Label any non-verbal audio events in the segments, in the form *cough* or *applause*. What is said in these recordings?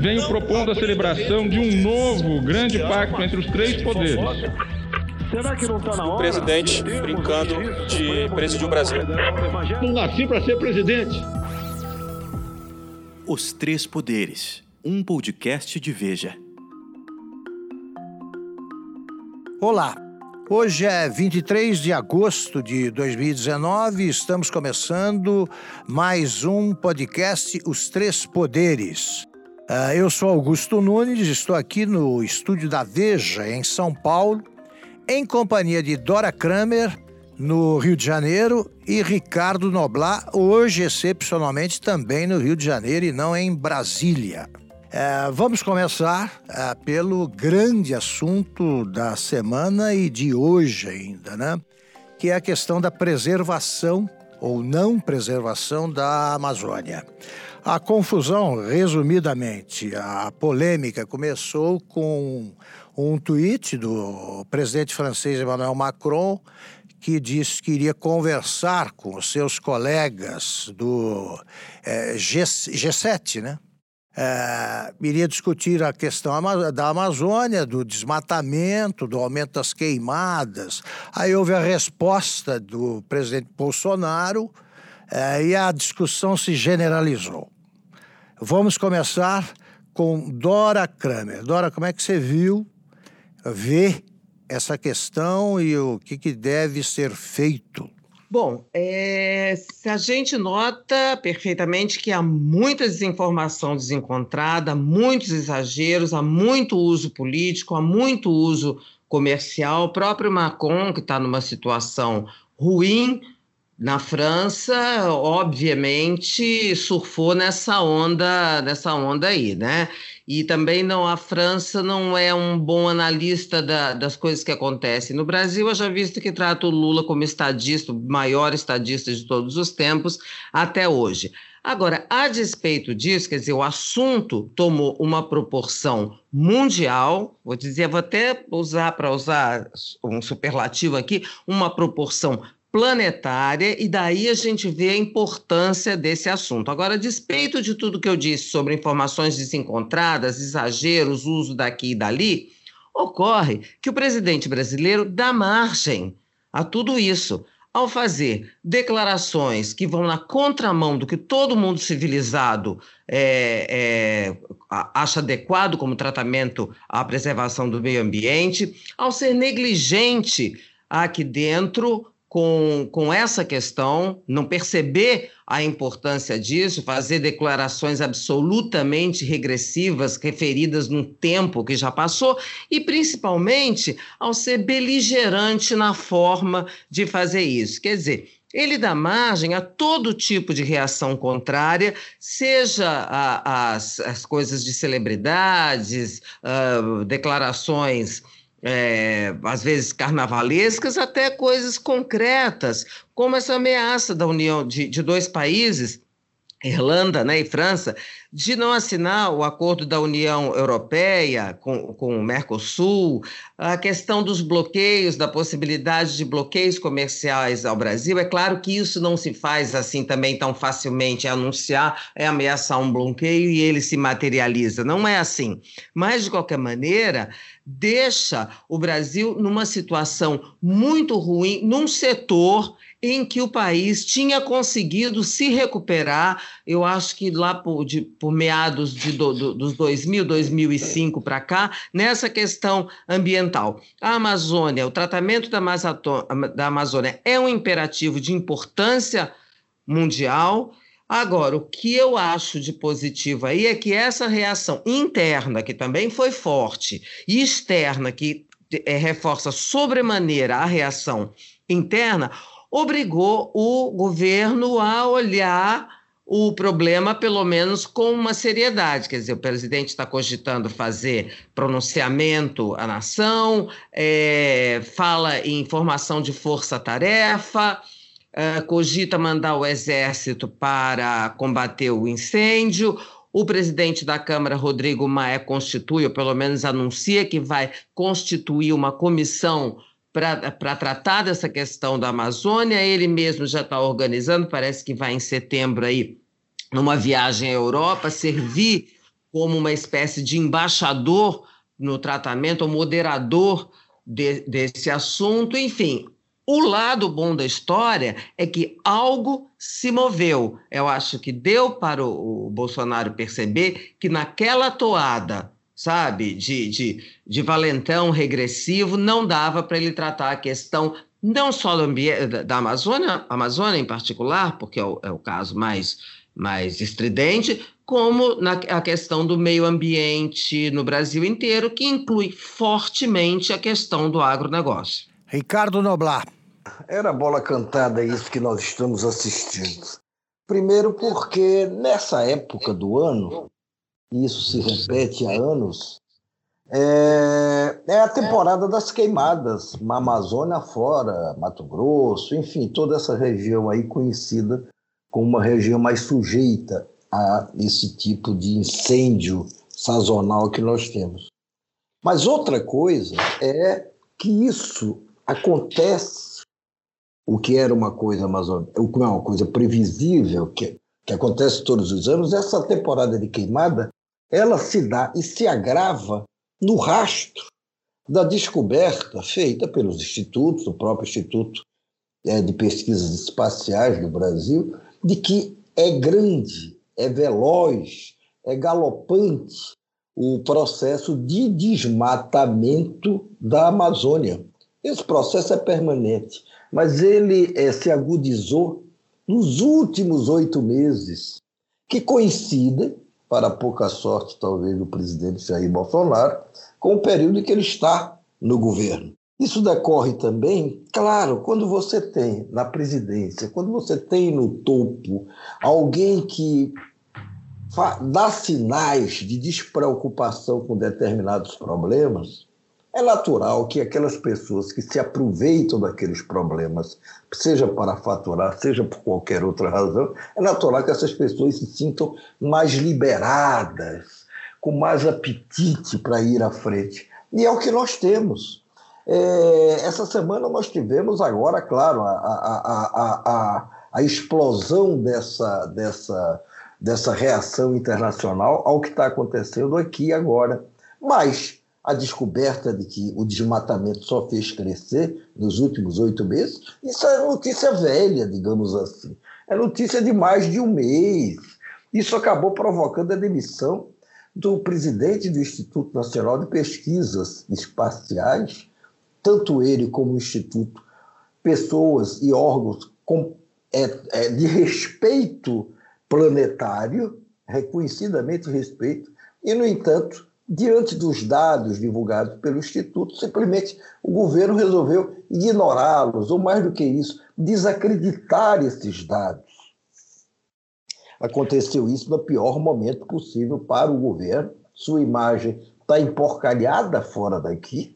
venho propondo a celebração de um novo grande pacto entre os três poderes. Será que não está na hora? O presidente brincando de presidir o Brasil. Não nasci para ser presidente. Os Três Poderes, um podcast de Veja. Olá, hoje é 23 de agosto de 2019 e estamos começando mais um podcast Os Três Poderes. Uh, eu sou Augusto Nunes, estou aqui no estúdio da Veja, em São Paulo, em companhia de Dora Kramer, no Rio de Janeiro, e Ricardo Noblar, hoje excepcionalmente também no Rio de Janeiro e não em Brasília. É, vamos começar é, pelo grande assunto da semana e de hoje ainda, né? Que é a questão da preservação ou não preservação da Amazônia. A confusão, resumidamente, a polêmica começou com um tweet do presidente francês Emmanuel Macron, que disse que iria conversar com os seus colegas do é, G, G7, né? É, iria discutir a questão da Amazônia, do desmatamento, do aumento das queimadas. Aí houve a resposta do presidente Bolsonaro é, e a discussão se generalizou. Vamos começar com Dora Kramer. Dora, como é que você viu vê essa questão e o que, que deve ser feito? Bom, é, a gente nota perfeitamente que há muita desinformação desencontrada, muitos exageros, há muito uso político, há muito uso comercial. O próprio Macron, que está numa situação ruim na França, obviamente surfou nessa onda, nessa onda aí, né? E também não a França não é um bom analista da, das coisas que acontecem. No Brasil, eu já visto que trata o Lula como estadista, o maior estadista de todos os tempos até hoje. Agora, a despeito disso, quer dizer, o assunto tomou uma proporção mundial, vou dizer, vou até usar para usar um superlativo aqui, uma proporção planetária, e daí a gente vê a importância desse assunto. Agora, a despeito de tudo que eu disse sobre informações desencontradas, exageros, uso daqui e dali, ocorre que o presidente brasileiro dá margem a tudo isso. Ao fazer declarações que vão na contramão do que todo mundo civilizado é, é, acha adequado como tratamento à preservação do meio ambiente, ao ser negligente aqui dentro com, com essa questão, não perceber a importância disso, fazer declarações absolutamente regressivas, referidas num tempo que já passou, e principalmente ao ser beligerante na forma de fazer isso. Quer dizer, ele dá margem a todo tipo de reação contrária, seja a, as, as coisas de celebridades, uh, declarações é, às vezes carnavalescas, até coisas concretas, como essa ameaça da união de, de dois países, Irlanda né, e França, de não assinar o acordo da União Europeia com, com o Mercosul, a questão dos bloqueios, da possibilidade de bloqueios comerciais ao Brasil. É claro que isso não se faz assim também tão facilmente, é anunciar, é ameaçar um bloqueio e ele se materializa. Não é assim. Mas, de qualquer maneira, deixa o Brasil numa situação muito ruim, num setor em que o país tinha conseguido se recuperar, eu acho que lá por, de, por meados de do, do, dos 2000, 2005 para cá, nessa questão ambiental. A Amazônia, o tratamento da, da Amazônia é um imperativo de importância mundial. Agora, o que eu acho de positivo aí é que essa reação interna, que também foi forte, e externa, que é, reforça sobremaneira a reação interna, obrigou o governo a olhar o problema, pelo menos, com uma seriedade. Quer dizer, o presidente está cogitando fazer pronunciamento à nação, é, fala em formação de força-tarefa, é, cogita mandar o exército para combater o incêndio. O presidente da Câmara, Rodrigo Maia, constitui, ou pelo menos anuncia que vai constituir uma comissão para tratar dessa questão da Amazônia. Ele mesmo já está organizando, parece que vai em setembro aí, numa viagem à Europa, servir como uma espécie de embaixador no tratamento, ou moderador de, desse assunto. Enfim, o lado bom da história é que algo se moveu. Eu acho que deu para o, o Bolsonaro perceber que naquela toada sabe, de, de, de valentão regressivo, não dava para ele tratar a questão não só do ambiente, da Amazônia, Amazônia em particular, porque é o, é o caso mais, mais estridente, como na a questão do meio ambiente no Brasil inteiro, que inclui fortemente a questão do agronegócio. Ricardo Noblar. Era bola cantada isso que nós estamos assistindo. Primeiro porque nessa época do ano, e isso se repete há anos, é, é, a temporada das queimadas, Amazônia fora, Mato Grosso, enfim, toda essa região aí conhecida como uma região mais sujeita a esse tipo de incêndio sazonal que nós temos. Mas outra coisa é que isso acontece, o que era uma coisa amazônica, uma coisa previsível, que, que acontece todos os anos, essa temporada de queimada ela se dá e se agrava no rastro da descoberta feita pelos institutos, o próprio Instituto é, de Pesquisas Espaciais do Brasil, de que é grande, é veloz, é galopante o processo de desmatamento da Amazônia. Esse processo é permanente, mas ele é, se agudizou nos últimos oito meses, que coincidem para pouca sorte, talvez, do presidente Jair Bolsonaro, com o período em que ele está no governo. Isso decorre também, claro, quando você tem na presidência, quando você tem no topo alguém que dá sinais de despreocupação com determinados problemas, é natural que aquelas pessoas que se aproveitam daqueles problemas, seja para faturar, seja por qualquer outra razão, é natural que essas pessoas se sintam mais liberadas, com mais apetite para ir à frente. E é o que nós temos. É, essa semana nós tivemos agora, claro, a, a, a, a, explosão dessa, dessa, dessa reação internacional ao que está acontecendo aqui agora. Mas a descoberta de que o desmatamento só fez crescer nos últimos oito meses, isso é notícia velha, digamos assim. É notícia de mais de um mês. Isso acabou provocando a demissão do presidente do Instituto Nacional de Pesquisas Espaciais, tanto ele como o Instituto, pessoas e órgãos com, é, é, de respeito planetário, reconhecidamente respeito, e, no entanto, Diante dos dados divulgados pelo Instituto, simplesmente o governo resolveu ignorá-los, ou mais do que isso, desacreditar esses dados. Aconteceu isso no pior momento possível para o governo. Sua imagem está emporcalhada fora daqui,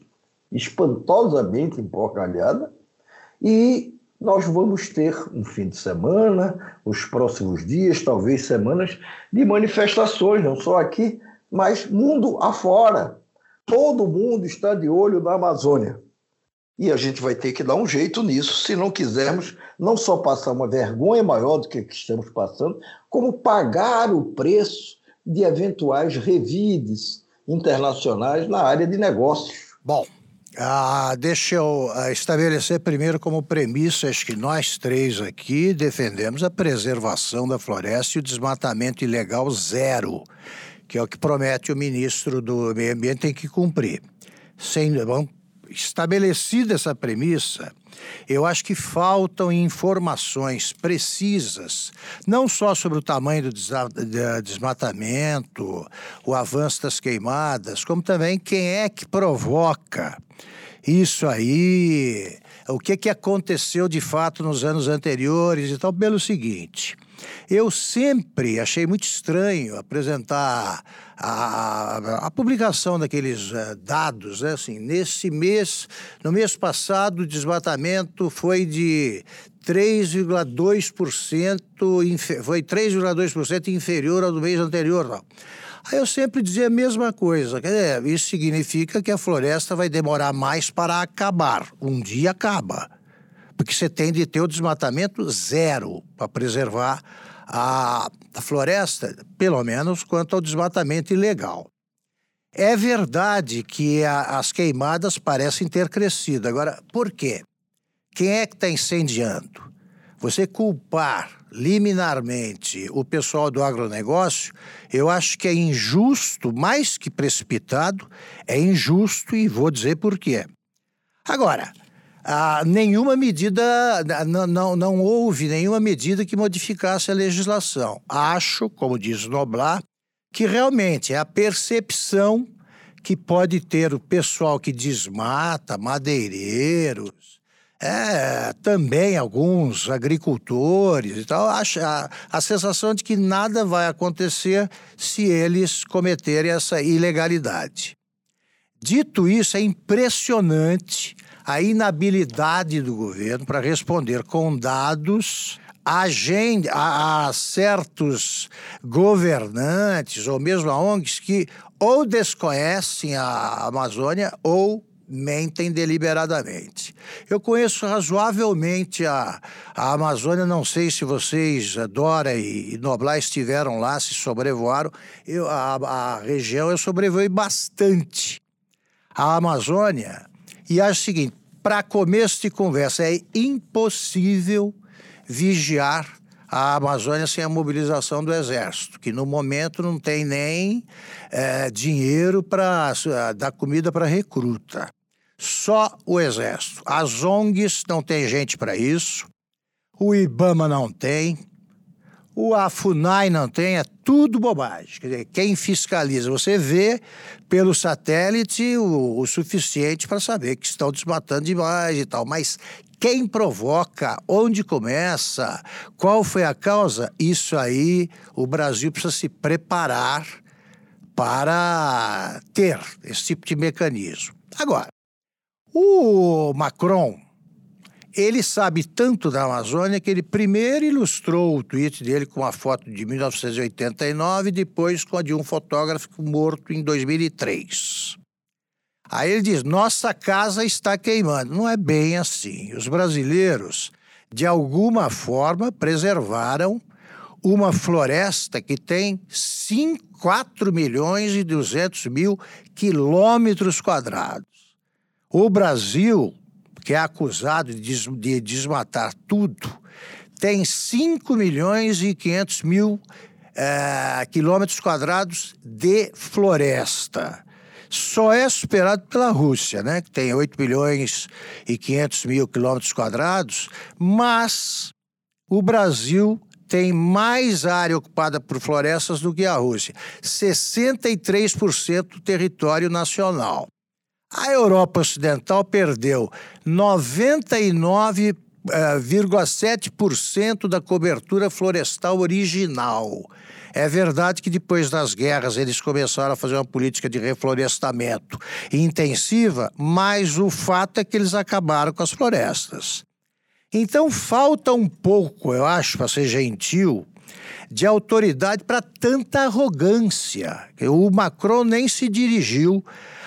espantosamente emporcalhada, e nós vamos ter um fim de semana, os próximos dias, talvez semanas, de manifestações, não só aqui, mas mundo afora. Todo mundo está de olho na Amazônia. E a gente vai ter que dar um jeito nisso, se não quisermos não só passar uma vergonha maior do que, estamos passando, como pagar o preço de eventuais revides internacionais na área de negócios. Bom, ah, deixa eu ah, estabelecer primeiro como premissas que nós três aqui defendemos a preservação da floresta e o desmatamento ilegal zero que é o que promete o ministro do Meio Ambiente, tem que cumprir. Sem, bom, estabelecida essa premissa, eu acho que faltam informações precisas, não só sobre o tamanho do desmatamento, o avanço das queimadas, como também quem é que provoca isso aí, o que, que aconteceu de fato nos anos anteriores e tal, pelo seguinte. Eu sempre achei muito estranho apresentar a, a publicação daqueles uh, dados, né? assim, nesse mês, no mês passado, o desmatamento foi de 3,2%, foi 3,2% inferior ao do mês anterior. Não. Aí eu sempre dizia a mesma coisa. Quer dizer, isso significa que a floresta vai demorar mais para acabar. Um dia acaba. Porque você tem de ter o desmatamento zero para preservar a, a floresta, pelo menos quanto ao desmatamento ilegal. É verdade que a, as queimadas parecem ter crescido. Agora, por quê? Quem é que está incendiando? Você culpar liminarmente o pessoal do agronegócio, eu acho que é injusto, mais que precipitado, é injusto e vou dizer por quê. Agora, ah, nenhuma medida, não, não, não houve nenhuma medida que modificasse a legislação. Acho, como diz Noblar, que realmente é a percepção que pode ter o pessoal que desmata, madeireiros, é, também alguns agricultores e tal, a, a, a sensação de que nada vai acontecer se eles cometerem essa ilegalidade. Dito isso, é impressionante a inabilidade do governo para responder com dados a, gente, a, a, certos governantes ou mesmo a ONGs que ou desconhecem a Amazônia ou mentem deliberadamente. Eu conheço razoavelmente a, a Amazônia, não sei se vocês, Dora e, e Noblar, estiveram lá, se sobrevoaram. Eu, a, a região eu sobrevoei bastante. A Amazônia e acho o seguinte: para começo de conversa, é impossível vigiar a Amazônia sem a mobilização do Exército, que no momento não tem nem é, dinheiro para dar comida para recruta. Só o Exército. As ONGs não tem gente para isso, o IBAMA não tem, o AFUNAI não tem, é tudo bobagem. Quer dizer, quem fiscaliza? Você vê pelo satélite o, o suficiente para saber que estão desmatando demais e tal, mas quem provoca, onde começa, qual foi a causa, isso aí o Brasil precisa se preparar para ter esse tipo de mecanismo. Agora, o Macron ele sabe tanto da Amazônia que ele primeiro ilustrou o tweet dele com uma foto de 1989 e depois com a de um fotógrafo morto em 2003. Aí ele diz: nossa casa está queimando. Não é bem assim. Os brasileiros, de alguma forma, preservaram uma floresta que tem 5, 4 milhões e 200 mil quilômetros quadrados. O Brasil que é acusado de, desmatar tudo, tem 5 milhões e 500 mil é, quilômetros quadrados de floresta. Só é superado pela Rússia, né, que tem 8 milhões e 500 mil quilômetros quadrados, mas o Brasil tem mais área ocupada por florestas do que a Rússia, 63% do território nacional. A Europa Ocidental perdeu 99,7% da cobertura florestal original. É verdade que depois das guerras eles começaram a fazer uma política de reflorestamento intensiva, mas o fato é que eles acabaram com as florestas. Então falta um pouco, eu acho, para ser gentil, de autoridade para tanta arrogância. O Macron nem se dirigiu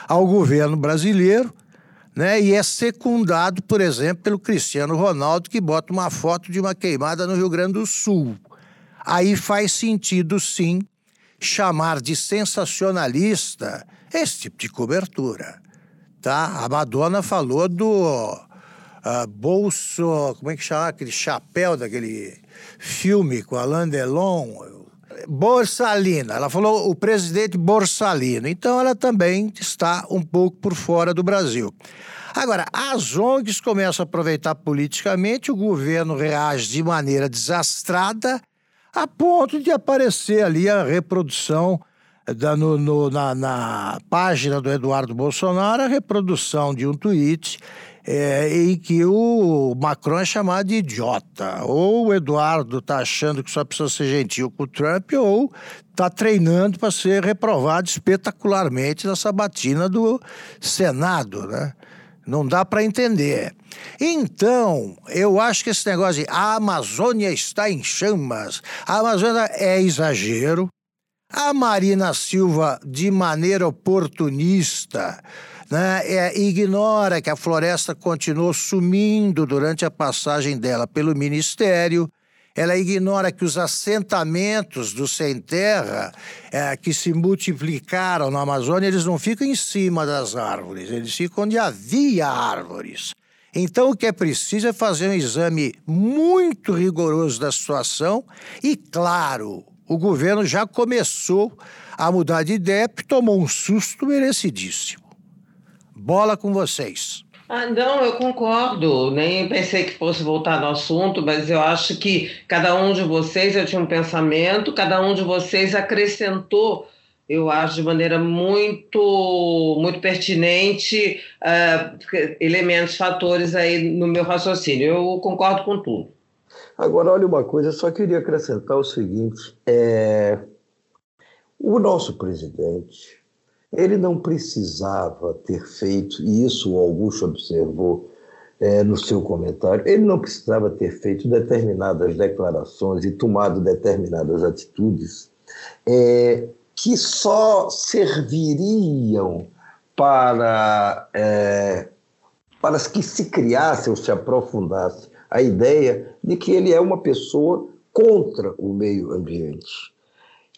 ao governo brasileiro, né? E é secundado, por exemplo, pelo Cristiano Ronaldo, que bota uma foto de uma queimada no Rio Grande do Sul. Aí faz sentido, sim, chamar de sensacionalista esse tipo de cobertura. Tá? A Madonna falou do uh, bolso, como é que chama aquele chapéu daquele filme com Alain Delon, Borsalino. Ela falou o presidente Borsalino. Então ela também está um pouco por fora do Brasil. Agora, as ONGs começam a aproveitar politicamente, o governo reage de maneira desastrada, a ponto de aparecer ali a reprodução da, no, no, na, na página do Eduardo Bolsonaro, a reprodução de um tweet é, em que o Macron é chamado de idiota. Ou o Eduardo está achando que só precisa ser gentil com o Trump, ou está treinando para ser reprovado espetacularmente na sabatina do Senado, né? Não dá para entender. Então, eu acho que esse negócio de a Amazônia está em chamas, a Amazônia é exagero. A Marina Silva, de maneira oportunista, né, é, ignora que a floresta continuou sumindo durante a passagem dela pelo Ministério ela ignora que os assentamentos do sem terra é, que se multiplicaram na Amazônia, eles não ficam em cima das árvores, eles ficam onde havia árvores. Então, o que é preciso é fazer um exame muito rigoroso da situação e, claro, o governo já começou a mudar de ideia, porque tomou um susto merecidíssimo. Bola com vocês. Ah, não, eu concordo. Nem pensei que fosse voltar no assunto, mas eu acho que cada um de vocês, eu tinha um pensamento, cada um de vocês acrescentou, eu acho, de maneira muito, muito pertinente, uh, elementos, fatores aí no meu raciocínio. Eu concordo com tudo. Agora, olha uma coisa, eu só queria acrescentar o seguinte: é... o nosso presidente ele não precisava ter feito, e isso o Augusto observou é, no seu comentário, ele não precisava ter feito determinadas declarações e tomado determinadas atitudes é, que só serviriam para, é, para que se criasse ou se aprofundasse a ideia de que ele é uma pessoa contra o meio ambiente.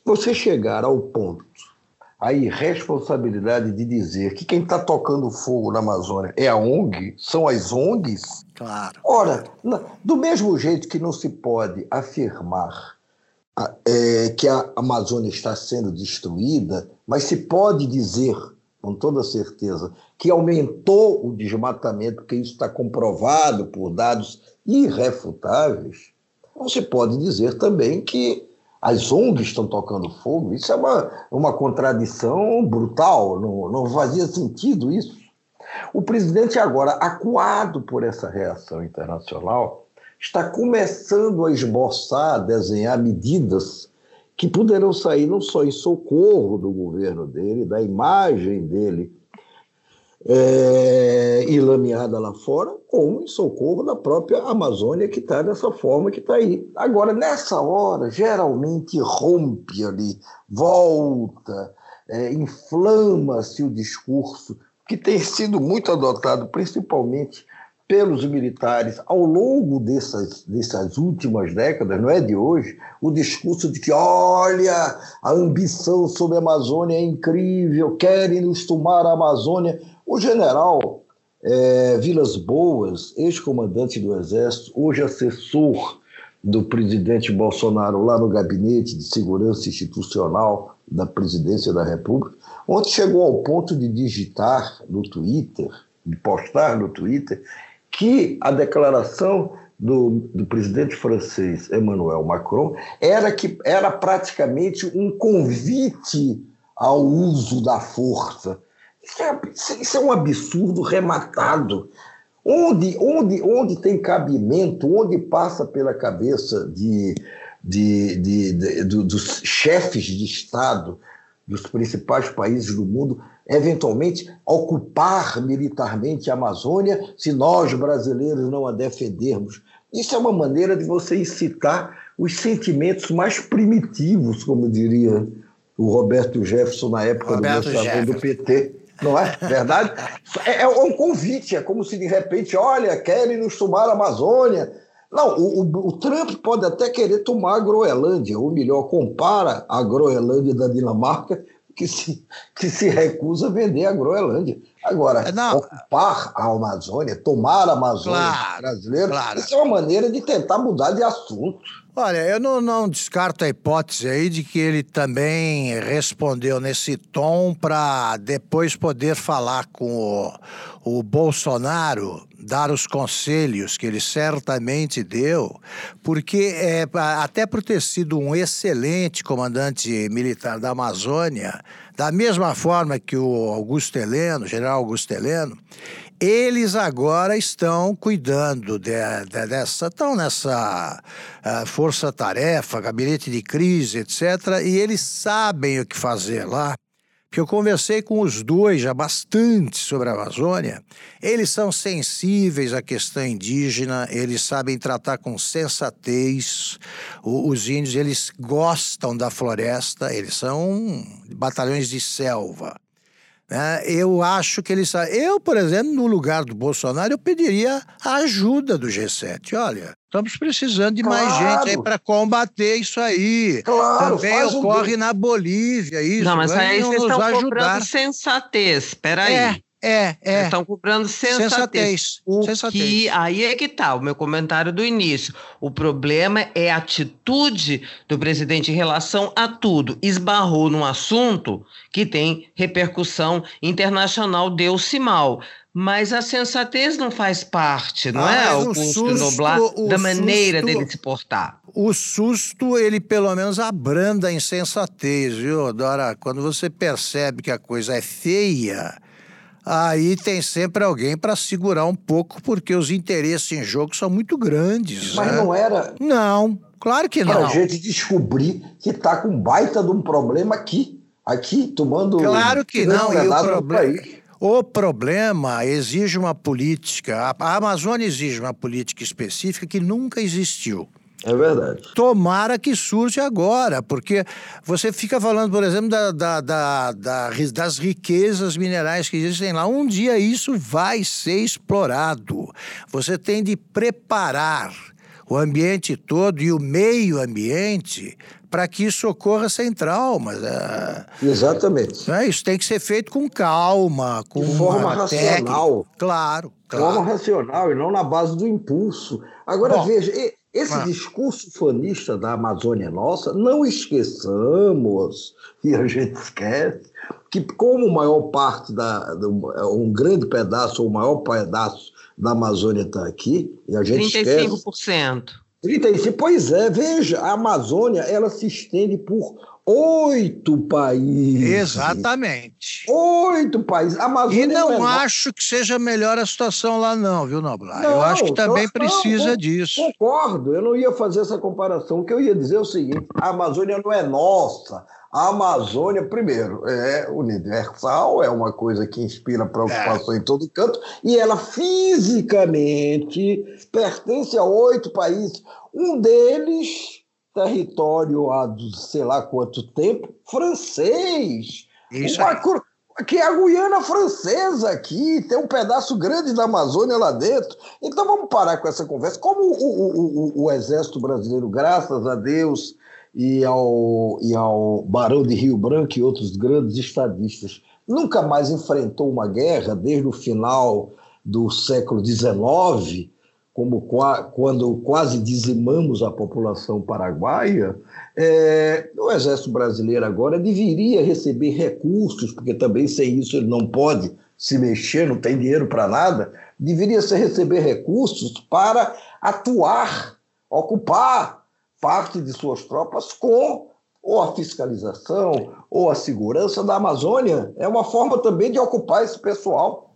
Você chegar ao ponto a irresponsabilidade de dizer que quem está tocando fogo na Amazônia é a ONG, são as ONGs. Claro. Ora, do mesmo jeito que não se pode afirmar é, que a Amazônia está sendo destruída, mas se pode dizer com toda certeza que aumentou o desmatamento, porque isso está comprovado por dados irrefutáveis, não se pode dizer também que as ONGs estão tocando fogo, isso é uma, uma contradição brutal, não, não fazia sentido isso. O presidente, agora, acuado por essa reação internacional, está começando a esboçar, a desenhar medidas que poderão sair não só em socorro do governo dele, da imagem dele é, e lameada lá fora, como em socorro da própria Amazônia, que está dessa forma que está aí. Agora, nessa hora, geralmente rompe ali, volta, é, inflama-se o discurso, que tem sido muito adotado, principalmente pelos militares ao longo dessas, dessas últimas décadas, não é de hoje, o discurso de que, olha, a ambição sobre a Amazônia é incrível, querem nos tomar a Amazônia. O general é, Vilas Boas, ex-comandante do Exército, hoje assessor do presidente Bolsonaro lá no Gabinete de Segurança Institucional da Presidência da República, ontem chegou ao ponto de digitar no Twitter, de postar no Twitter, que a declaração do, do, presidente francês Emmanuel Macron era que era praticamente um convite ao uso da força isso é, isso é um absurdo rematado. Onde, onde, onde tem cabimento, onde passa pela cabeça de, de, de, de, dos chefes de Estado dos principais países do mundo, eventualmente ocupar militarmente a Amazônia, se nós brasileiros não a defendermos. Isso é uma maneira de você incitar os sentimentos mais primitivos, como diria o Roberto Jefferson na época Roberto do lançamento do PT não é verdade? É, é, um convite, é como se de repente, olha, querem nos tomar a Amazônia. Não, o, o, o, Trump pode até querer tomar a Groenlândia, ou melhor, compara a Groenlândia da Dinamarca, que se, que se recusa a vender a Groenlândia. Agora, é, Não. ocupar a Amazônia, tomar a Amazônia claro, brasileira, claro. isso é uma maneira de tentar mudar de assunto. Olha, eu não, não, descarto a hipótese aí de que ele também respondeu nesse tom para depois poder falar com o, o Bolsonaro, dar os conselhos que ele certamente deu, porque é, até por ter sido um excelente comandante militar da Amazônia, da mesma forma que o Augusto Heleno, general Augusto Heleno, eles agora estão cuidando de, de, dessa, estão nessa uh, força-tarefa, gabinete de crise, etc. E eles sabem o que fazer lá. Porque eu conversei com os dois já bastante sobre a Amazônia. Eles são sensíveis à questão indígena, eles sabem tratar com sensatez. O, os índios, eles gostam da floresta, eles são batalhões de selva. Né? eu acho que ele está. Eu, por exemplo, no lugar do Bolsonaro, eu pediria a ajuda do G7. Olha, estamos precisando de mais Claro. gente aí para combater isso aí. Claro, Também faz um ocorre na Bolívia isso. Não, mas aí vocês estão ajudar. cobrando sensatez. Peraí. É, é, é. estão cobrando sensatez. Sensatez. O Sensatez. que aí é que tá o meu comentário do início. O problema é a atitude do presidente em relação a tudo. Esbarrou num assunto que tem repercussão internacional, deu-se mal. Mas a sensatez não faz parte, não Ah, é, o Augusto susto- Noblar, da maneira susto- dele se portar. O susto, ele pelo menos abranda a insensatez, viu, Dora? Quando você percebe que a coisa é feia, aí tem sempre alguém para segurar um pouco, porque os interesses em jogo são muito grandes. Mas né? não era Não, claro que para a não. gente descobrir que está com baita de um problema aqui, aqui, tomando. Claro que não, e o problema-. O problema exige uma política, a Amazônia exige uma política específica que nunca existiu. É verdade. Tomara que surja agora, porque você fica falando, por exemplo, da, da- da- da- das riquezas minerais que existem lá. Um dia isso vai ser explorado. Você tem de preparar o ambiente todo e o meio ambiente para que isso ocorra sem traumas. É, Exatamente. é, isso tem que ser feito com calma, com De forma uma técnica. racional. Claro, De forma claro. racional e não na base do impulso. Agora, Bom, veja, esse ah. discurso fanista da Amazônia nossa, não esqueçamos, e a gente esquece, que como maior parte da, um grande pedaço, ou o maior pedaço da Amazônia está aqui, e a gente esquece. 35%. 35, pois é, veja, a Amazônia ela se estende por oito países. Exatamente. Oito países. Amazônia E não é acho que seja melhor a situação lá, não, viu, Noblar? Eu acho que também não, precisa não, disso. Concordo, eu não ia fazer essa comparação. O que eu ia dizer é o seguinte: a Amazônia não é nossa. A Amazônia, primeiro, é universal, é uma coisa que inspira preocupação em todo canto, e ela fisicamente pertence a oito países. Um deles, território há do- sei lá quanto tempo, francês. Isso Uma que é a Guiana Francesa aqui, tem um pedaço grande da Amazônia lá dentro. Então vamos parar com essa conversa. Como o, o- o- o Exército Brasileiro, graças a Deus e ao, e ao Barão de Rio Branco e outros grandes estadistas, nunca mais enfrentou uma guerra desde o final do século XIX, como qua- quando quase dizimamos a população paraguaia, é, o Exército Brasileiro agora deveria receber recursos, porque também sem isso ele não pode se mexer, não tem dinheiro para nada, deveria se receber recursos para atuar, ocupar parte de suas tropas com ou a fiscalização ou a segurança da Amazônia. É uma forma também de ocupar esse pessoal.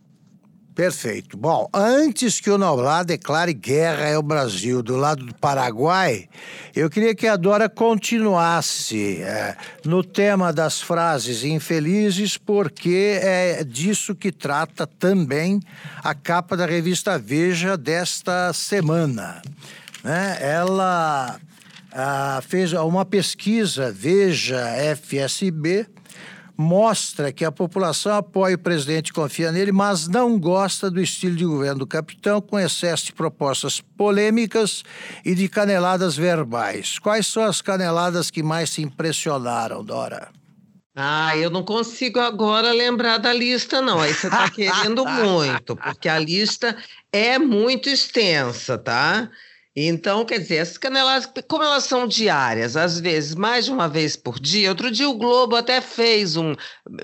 Perfeito. Bom, antes que o Noblar declare guerra ao Brasil do lado do Paraguai, eu queria que a Dora continuasse é, no tema das frases infelizes, porque é disso que trata também a capa da revista Veja desta semana. né? Ela ah, fez uma pesquisa, Veja FSB, mostra que a população apoia o presidente e confia nele, mas não gosta do estilo de governo do capitão, com excesso de propostas polêmicas e de caneladas verbais. Quais são as caneladas que mais se impressionaram, Dora? Ah, eu não consigo agora lembrar da lista, não. Aí você está *laughs* querendo muito, porque a lista é muito extensa, tá? Então, quer dizer, essas caneladas, como elas são diárias, às vezes mais de uma vez por dia, outro dia o Globo até fez um,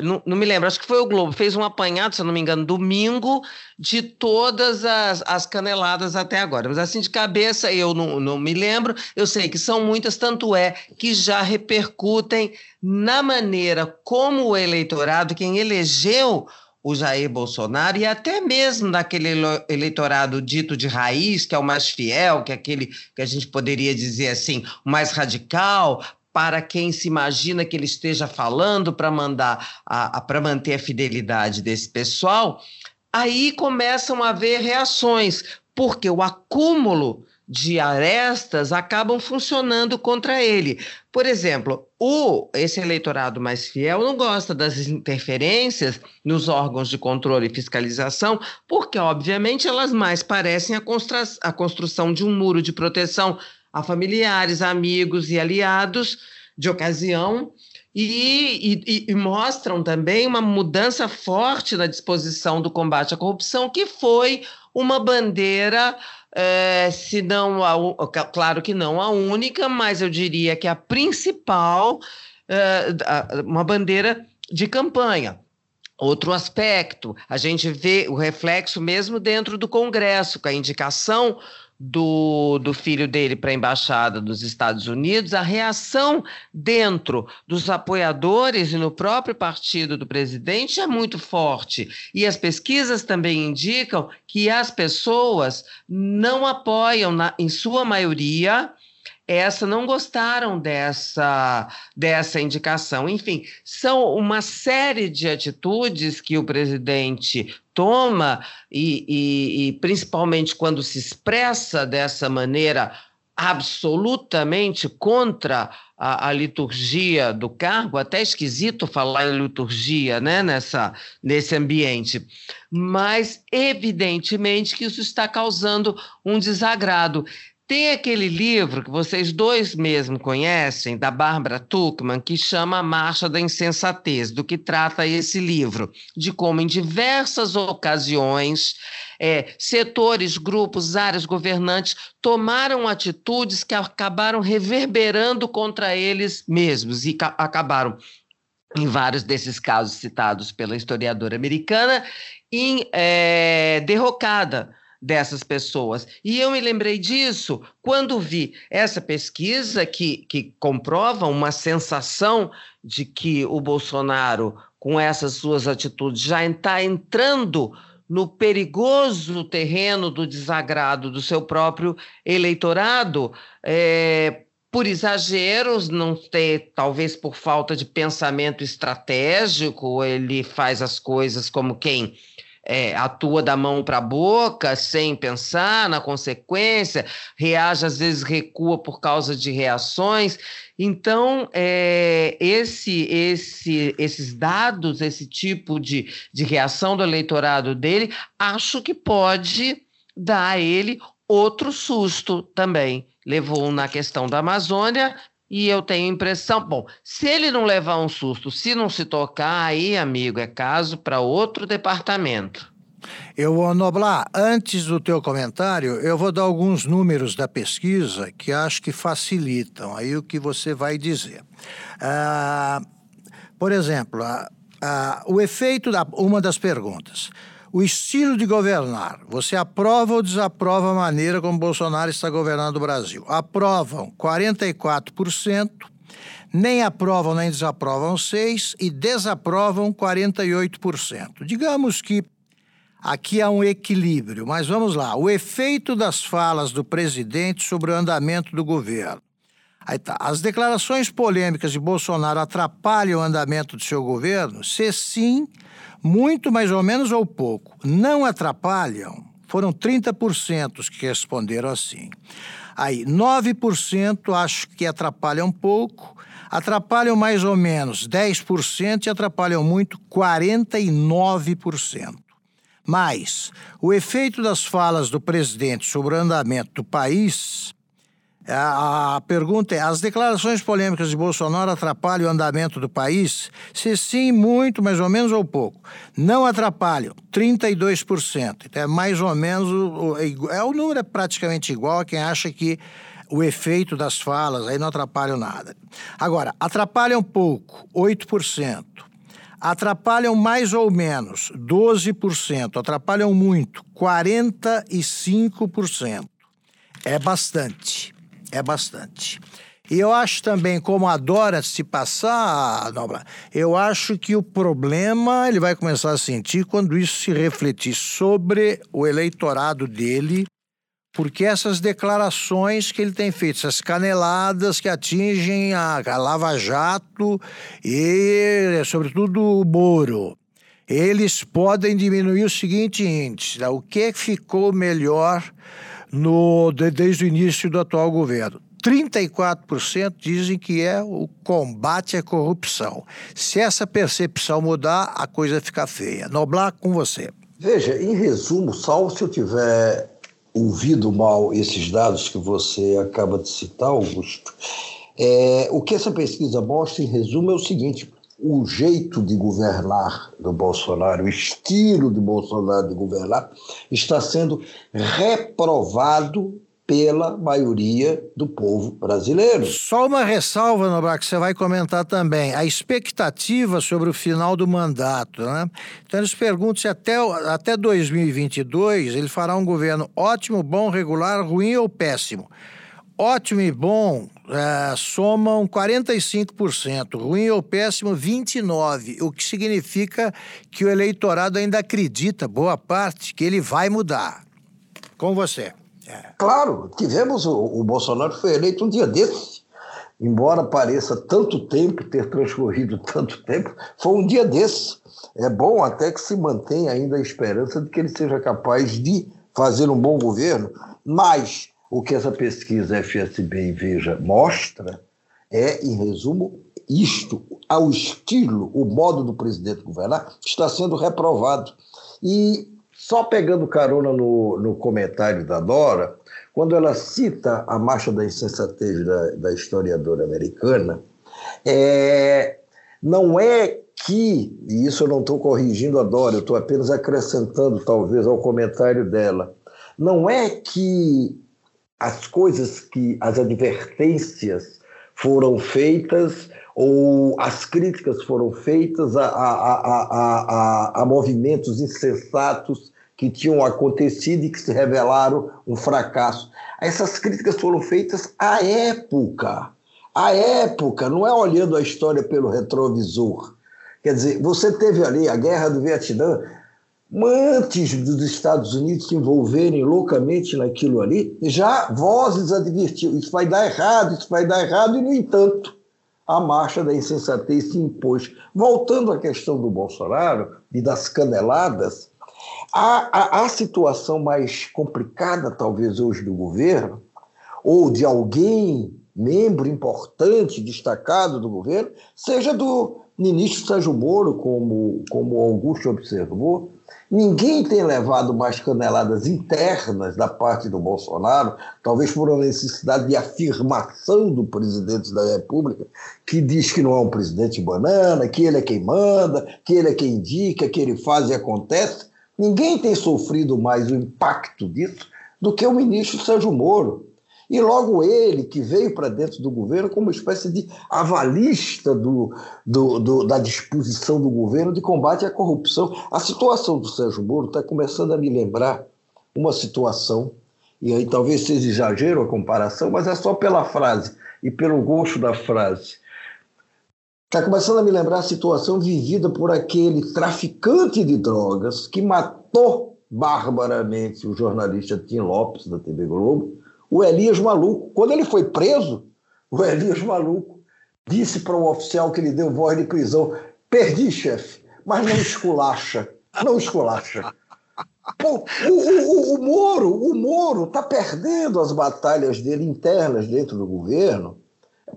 não, não me lembro, acho que foi o Globo, fez um apanhado, se eu não me engano, domingo, de todas as, as caneladas até agora. Mas assim, de cabeça, eu não, não me lembro, eu sei que são muitas, tanto é que já repercutem na maneira como o eleitorado, quem elegeu o Jair Bolsonaro e até mesmo daquele eleitorado dito de raiz, que é o mais fiel, que é aquele que a gente poderia dizer assim, o mais radical, para quem se imagina que ele esteja falando para mandar para manter a fidelidade desse pessoal, aí começam a haver reações, porque o acúmulo de arestas acabam funcionando contra ele. Por exemplo, o esse eleitorado mais fiel não gosta das interferências nos órgãos de controle e fiscalização, porque obviamente elas mais parecem a, constru a construção de um muro de proteção a familiares, amigos e aliados de ocasião. E, e, e, mostram também uma mudança forte na disposição do combate à corrupção, que foi uma bandeira é, se não a, claro que não a única, mas eu diria que a principal, é, uma bandeira de campanha. Outro aspecto, a gente vê o reflexo mesmo dentro do Congresso, com a indicação do, do filho dele para a embaixada dos Estados Unidos, a reação dentro dos apoiadores e no próprio partido do presidente é muito forte. E as pesquisas também indicam que as pessoas não apoiam, na, em sua maioria, essa não gostaram dessa, dessa indicação. Enfim, são uma série de atitudes que o presidente toma, e, e, e principalmente quando se expressa dessa maneira absolutamente contra a, a, liturgia do cargo, até esquisito falar em liturgia né, nessa, nesse ambiente, mas evidentemente que isso está causando um desagrado. Tem aquele livro que vocês dois mesmo conhecem, da Bárbara Tuchman, que chama A Marcha da Insensatez, do que trata esse livro, de como em diversas ocasiões é, setores, grupos, áreas governantes tomaram atitudes que acabaram reverberando contra eles mesmos e acabaram em vários desses casos citados pela historiadora americana, em é, derrocada dessas pessoas. E eu me lembrei disso quando vi essa pesquisa que, que comprova uma sensação de que o Bolsonaro, com essas suas atitudes, já está entrando no perigoso terreno do desagrado do seu próprio eleitorado. É, por exageros, não ter, talvez por falta de pensamento estratégico, ele faz as coisas como quem é, atua da mão para a boca, sem pensar na consequência, reage, às vezes recua por causa de reações. Então, é, esse, esse, esses dados, esse tipo de, de reação do eleitorado dele, acho que pode dar a ele outro susto também. Levou na questão da Amazônia, e eu tenho impressão, bom, se ele não levar um susto, se não se tocar, aí, amigo, é caso para outro departamento. Eu vou noblar, antes do teu comentário, eu vou dar alguns números da pesquisa que acho que facilitam aí o que você vai dizer. Ah, por exemplo, ah, ah, o efeito da uma das perguntas. O estilo de governar. Você aprova ou desaprova a maneira como Bolsonaro está governando o Brasil? Aprovam 44%, nem aprovam nem desaprovam 6% e desaprovam 48%. Digamos que aqui há um equilíbrio, mas vamos lá. O efeito das falas do presidente sobre o andamento do governo. Aí tá. As declarações polêmicas de Bolsonaro atrapalham o andamento do seu governo? Se sim, muito mais ou menos ou pouco. Não atrapalham? Foram 30% que responderam assim. Aí, 9% acho que atrapalham um pouco, atrapalham mais ou menos 10% e atrapalham muito 49%. Mas o efeito das falas do presidente sobre o andamento do país a pergunta é: as declarações polêmicas de Bolsonaro atrapalham o andamento do país? Se sim, muito, mais ou menos ou pouco. Não atrapalham, 32%. Então é mais ou menos. É, é, o número é praticamente igual a quem acha que o efeito das falas aí não atrapalham nada. Agora, atrapalham pouco, 8%. Atrapalham mais ou menos, 12%. Atrapalham muito, 45%. É bastante é bastante. E eu acho também, como adora se passar, Nobla, eu acho que o problema ele vai começar a sentir quando isso se refletir sobre o eleitorado dele, porque essas declarações que ele tem feito, essas caneladas que atingem a, a Lava Jato e, sobretudo, o Moro, eles podem diminuir o seguinte índice: né? o que ficou melhor no, de, desde o início do atual governo. 34% dizem que é o combate à corrupção. Se essa percepção mudar, a coisa fica feia. Noblar, com você. Veja, em resumo, salvo se eu tiver ouvido mal esses dados que você acaba de citar, Augusto, é, o que essa pesquisa mostra, em resumo, é o seguinte: o jeito de governar do Bolsonaro, o estilo de Bolsonaro de governar, está sendo reprovado pela maioria do povo brasileiro. Só uma ressalva, Noblar, que você vai comentar também. A expectativa sobre o final do mandato. Né? Então, eles perguntam se até, até 2022 ele fará um governo ótimo, bom, regular, ruim ou péssimo. Ótimo e bom é, somam 45%, ruim ou péssimo 29%, o que significa que o eleitorado ainda acredita, boa parte, que ele vai mudar. Com você. É. Claro, tivemos o, o Bolsonaro foi eleito um dia desse. Embora pareça tanto tempo ter transcorrido *laughs* tanto tempo, foi um dia desse. É bom até que se mantenha ainda a esperança de que ele seja capaz de fazer um bom governo, mas o que essa pesquisa FSB e Veja mostra é, em resumo, isto, ao estilo, o modo do presidente governar, está sendo reprovado. E só pegando carona no, no comentário da Dora, quando ela cita a marcha da insensatez da, da historiadora americana, é, não é que, e isso eu não estou corrigindo a Dora, eu estou apenas acrescentando talvez ao comentário dela, não é que as coisas que, as advertências foram feitas ou as críticas foram feitas a, a, a, a, movimentos insensatos que tinham acontecido e que se revelaram um fracasso. Essas críticas foram feitas à época. À época, não é olhando a história pelo retrovisor. Quer dizer, você teve ali a guerra do Vietnã, antes dos Estados Unidos se envolverem loucamente naquilo ali, já vozes advertiam: isso vai dar errado, isso vai dar errado, e, no entanto, a marcha da insensatez se impôs. Voltando à questão do Bolsonaro e das caneladas, a, a, a situação mais complicada, talvez, hoje do governo, ou de alguém, membro importante, destacado do governo, seja do ministro Sérgio Moro, como, como Augusto observou, Ninguém tem levado mais caneladas internas da parte do Bolsonaro, talvez por uma necessidade de afirmação do presidente da República, que diz que não é um presidente banana, que ele é quem manda, que ele é quem indica, que ele faz e acontece. Ninguém tem sofrido mais o impacto disso do que o ministro Sérgio Moro. E logo ele, que veio para dentro do governo como uma espécie de avalista do, do, do, da disposição do governo de combate à corrupção. A situação do Sérgio Moro está começando a me lembrar uma situação, e aí talvez seja exagero a comparação, mas é só pela frase e pelo gosto da frase. Está começando a me lembrar a situação vivida por aquele traficante de drogas que matou barbaramente o jornalista Tim Lopes, da TV Globo, o Elias Maluco. Quando ele foi preso, o Elias Maluco disse para o oficial que lhe deu voz de prisão: Perdi, chefe, mas não esculacha, não esculacha. Pô, o, o, o, Moro, o Moro está perdendo as batalhas dele internas dentro do governo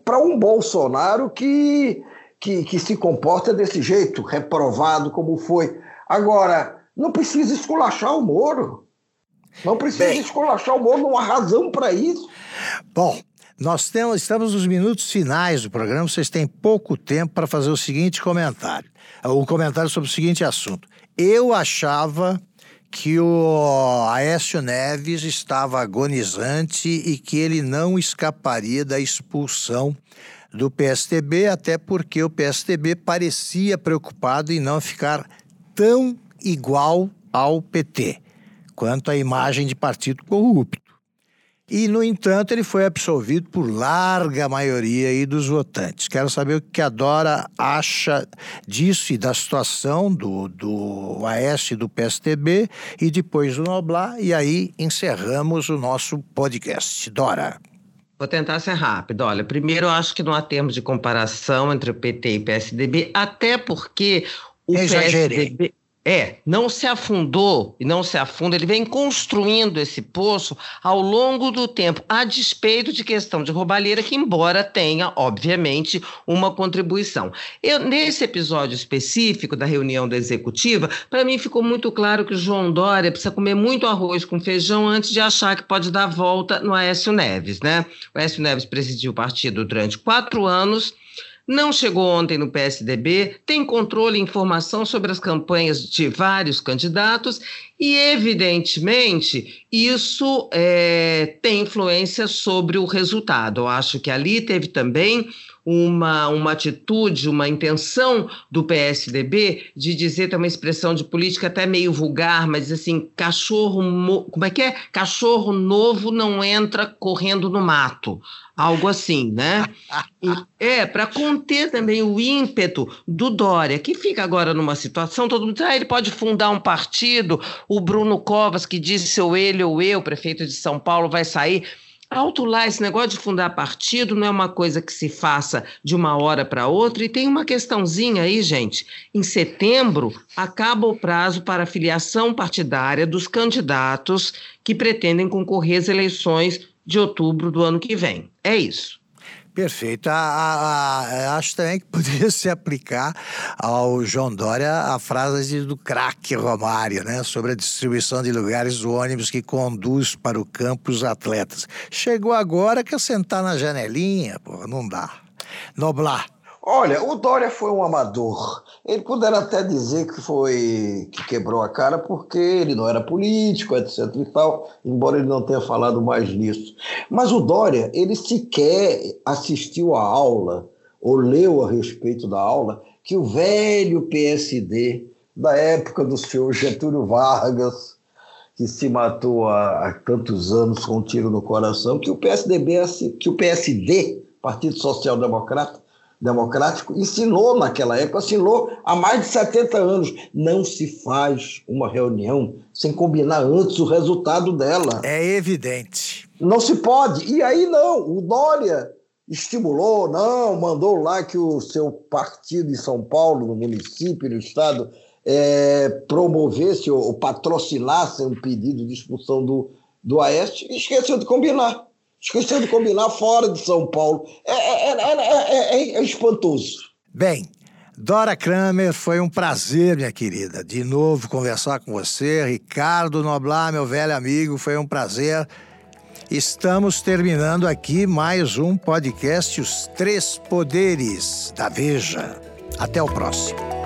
para um Bolsonaro que que, que se comporta desse jeito, reprovado como foi. Agora, não precisa esculachar o Moro. Não precisa Bem, esculachar o Moro, não há razão para isso. Bom, nós temos, estamos nos minutos finais do programa, vocês têm pouco tempo para fazer o seguinte comentário. O comentário sobre o seguinte assunto. Eu achava que o Aécio Neves estava agonizante e que ele não escaparia da expulsão do PSTB, até porque o PSTB parecia preocupado em não ficar tão igual ao PT, quanto a imagem de partido corrupto. E, no entanto, ele foi absolvido por larga maioria aí dos votantes. Quero saber o que a Dora acha disso e da situação do, do AS e do PSTB e depois do Noblar. E aí encerramos o nosso podcast. Dora. Vou tentar ser rápido. Olha, primeiro eu acho que não há termos de comparação entre o PT e o PSDB, até porque o Exagerei. PSDB. É, não se afundou e não se afunda, ele vem construindo esse poço ao longo do tempo, a despeito de questão de roubalheira, que embora tenha, obviamente, uma contribuição. Eu, nesse episódio específico da reunião da executiva, para mim ficou muito claro que o João Dória precisa comer muito arroz com feijão antes de achar que pode dar volta no Aécio Neves, né? O Aécio Neves presidiu o partido durante quatro anos não chegou ontem no PSDB, tem controle e informação sobre as campanhas de vários candidatos e, evidentemente, isso é, tem influência sobre o resultado. Eu acho que ali teve também uma, uma atitude, uma intenção do PSDB de dizer, tem uma expressão de política até meio vulgar, mas assim, cachorro, como é que é? Cachorro novo não entra correndo no mato. Algo assim, né? é, para conter também o ímpeto do Dória, que fica agora numa situação, todo mundo diz, ah, ele pode fundar um partido, o Bruno Covas, que disse ou ele ou eu, prefeito de São Paulo, vai sair. Lá, esse negócio de fundar partido não é uma coisa que se faça de uma hora para outra. E tem uma questãozinha aí, gente. Em setembro, acaba o prazo para filiação partidária dos candidatos que pretendem concorrer às eleições de outubro do ano que vem. É isso. Perfeito. A, a, a, acho também que poderia *laughs* se aplicar ao João Dória a frase do craque Romário, né? Sobre a distribuição de lugares do ônibus que conduz para o campo os atletas. Chegou agora que sentar na janelinha, pô, não dá. Noblar. Olha, o Dória foi um amador. Ele puder até dizer que foi que quebrou a cara porque ele não era político, etc e tal, embora ele não tenha falado mais nisso. Mas o Dória, ele sequer assistiu a aula ou leu a respeito da aula que o velho PSD da época do senhor Getúlio Vargas, que se matou há, há tantos anos com um tiro no coração, que o PSDB, que o PSD, Partido Social Democrata, democrático, ensinou naquela época, ensinou há mais de 70 anos. Não se faz uma reunião sem combinar antes o resultado dela. É evidente. Não se pode. E aí não, o Dória estimulou, não, mandou lá que o seu partido em São Paulo, no município, no estado, é, promovesse ou patrocinasse um pedido de expulsão do, do Aeste e esqueceu de combinar. Esqueceu de combinar fora de São Paulo. É, é, é, é, espantoso. Bem, Dora Kramer, foi um prazer, minha querida, de novo conversar com você. Ricardo Noblar, meu velho amigo, foi um prazer. Estamos terminando aqui mais um podcast Os Três Poderes da Veja. Até o próximo.